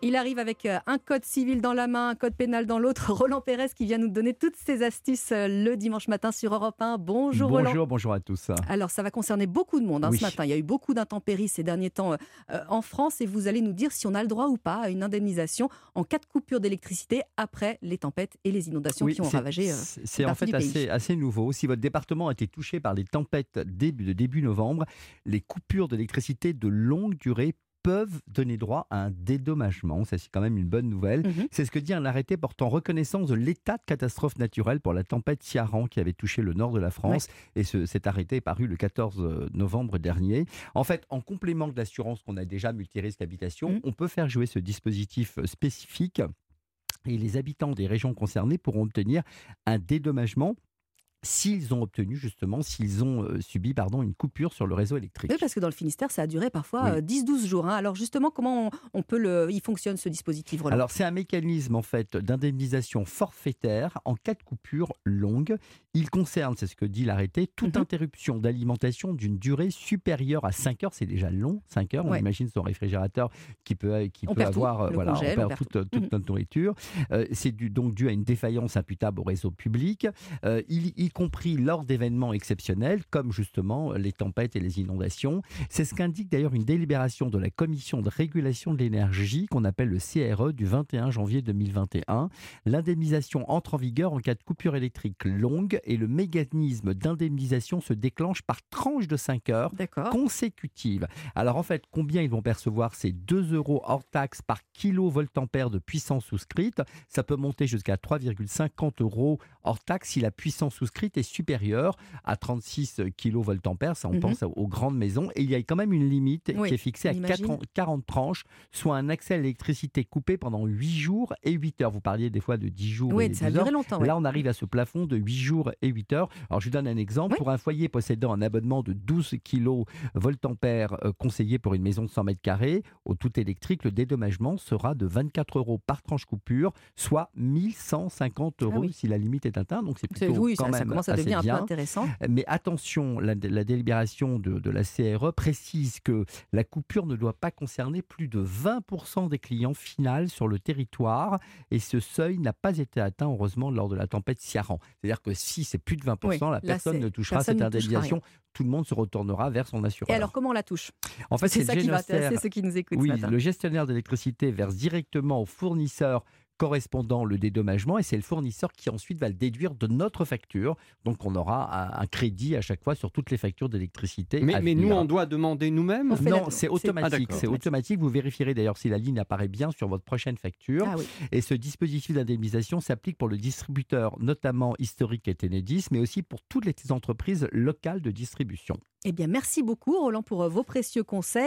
Il arrive avec euh, un code civil dans la main, un code pénal dans l'autre. Roland Pérez qui vient nous donner toutes ses astuces euh, le dimanche matin sur Europe 1. Bonjour, Roland. Bonjour, bonjour à tous. Alors ça va concerner beaucoup de monde hein, Oui. ce matin. Il y a eu beaucoup d'intempéries ces derniers temps euh, en France et vous allez nous dire si on a le droit ou pas à une indemnisation en cas de coupure d'électricité après les tempêtes et les inondations Oui, qui ont ravagé. euh, c'est- C'est en fait assez, assez nouveau. Si votre département a été touché par les tempêtes début, de début novembre, les coupures d'électricité de longue durée peuvent donner droit à un dédommagement. Ça, c'est quand même une bonne nouvelle. Mhm. C'est ce que dit un arrêté portant reconnaissance de l'état de catastrophe naturelle pour la tempête Ciaran qui avait touché le nord de la France. Et ce- cet arrêté est paru le 14 novembre dernier. En fait, en complément de l'assurance qu'on a déjà multirisque habitation, Mhm. on peut faire jouer ce dispositif euh, spécifique. Et les habitants des régions concernées pourront obtenir un dédommagement s'ils ont obtenu justement, s'ils ont euh, subi pardon, une coupure sur le réseau électrique. Oui, parce que dans le Finistère, ça a duré parfois Oui. euh, 10-12 jours. hein. Alors justement, comment on, on peut le... Il fonctionne ce dispositif, Alors, c'est un mécanisme en fait d'indemnisation forfaitaire en cas de coupure longue. Il concerne, c'est ce que dit l'arrêté, toute Mhm. interruption d'alimentation d'une durée supérieure à 5 heures. C'est déjà long, 5 heures. On Ouais. imagine son réfrigérateur qui peut, qui On peut tout, avoir, euh, voilà, congèle, on on perd perd toute, Mhm. notre nourriture. Euh, c'est donc dû à une défaillance imputable au réseau public, euh, y compris lors d'événements exceptionnels comme justement les tempêtes et les inondations. C'est ce qu'indique d'ailleurs une délibération de la Commission de régulation de l'énergie qu'on appelle le CRE du 21 janvier 2021. L'indemnisation entre en vigueur en cas de coupure électrique longue et le mécanisme d'indemnisation se déclenche par tranche de 5 heures D'accord. consécutives. Alors en fait, combien ils vont percevoir C'est 2 euros hors taxe par kilovoltampère de puissance souscrite? Ça peut monter jusqu'à 3,50 euros hors taxe si la puissance souscrite est supérieure à 36 kilovoltampères. Ça, on Mhm. pense aux grandes maisons. Et il y a quand même une limite Oui, qui est fixée à on imagine. 40, 40 tranches, soit un accès à l'électricité coupé pendant 8 jours et 8 heures. Vous parliez des fois de 10 jours Oui, et ça a 12 heures. longtemps. Là, on arrive à ce plafond de 8 jours et 8 heures. Alors, je vous donne un exemple. Oui. Pour un foyer possédant un abonnement de 12 kV euh, conseillé pour une maison de 100 mètres carrés, au tout électrique, le dédommagement sera de 24 euros par tranche coupure, soit 1150 euros Ah oui. si la limite est atteinte. Donc, c'est plutôt quand ça même commence à assez devenir un bien. peu intéressant. Mais attention, la, la délibération de, de la CRE précise que la coupure ne doit pas concerner plus de 20% des clients finals sur le territoire et ce seuil n'a pas été atteint heureusement lors de la tempête Ciaran. C'est-à-dire que si c'est plus de 20%, Oui, la personne ne touchera personne cette indemnisation. Tout le monde se retournera vers son assureur. Et alors, comment on la touche? En fait, C'est ça qui va intéresser ceux qui nous écoutent oui, ce matin. le gestionnaire d'électricité verse directement au fournisseur correspondant le dédommagement et c'est le fournisseur qui ensuite va le déduire de notre facture. Donc on aura un, un crédit à chaque fois sur toutes les factures d'électricité. Mais, nous, on doit demander nous-mêmes la- Non, c'est c'est- automatique. Ah, c'est automatique. Vous vérifierez d'ailleurs si la ligne apparaît bien sur votre prochaine facture. Ah oui. Et ce dispositif d'indemnisation s'applique pour le distributeur, notamment historique et Tenedis, mais aussi pour toutes les entreprises locales de distribution. Eh bien, merci beaucoup, Roland, pour euh, vos précieux conseils.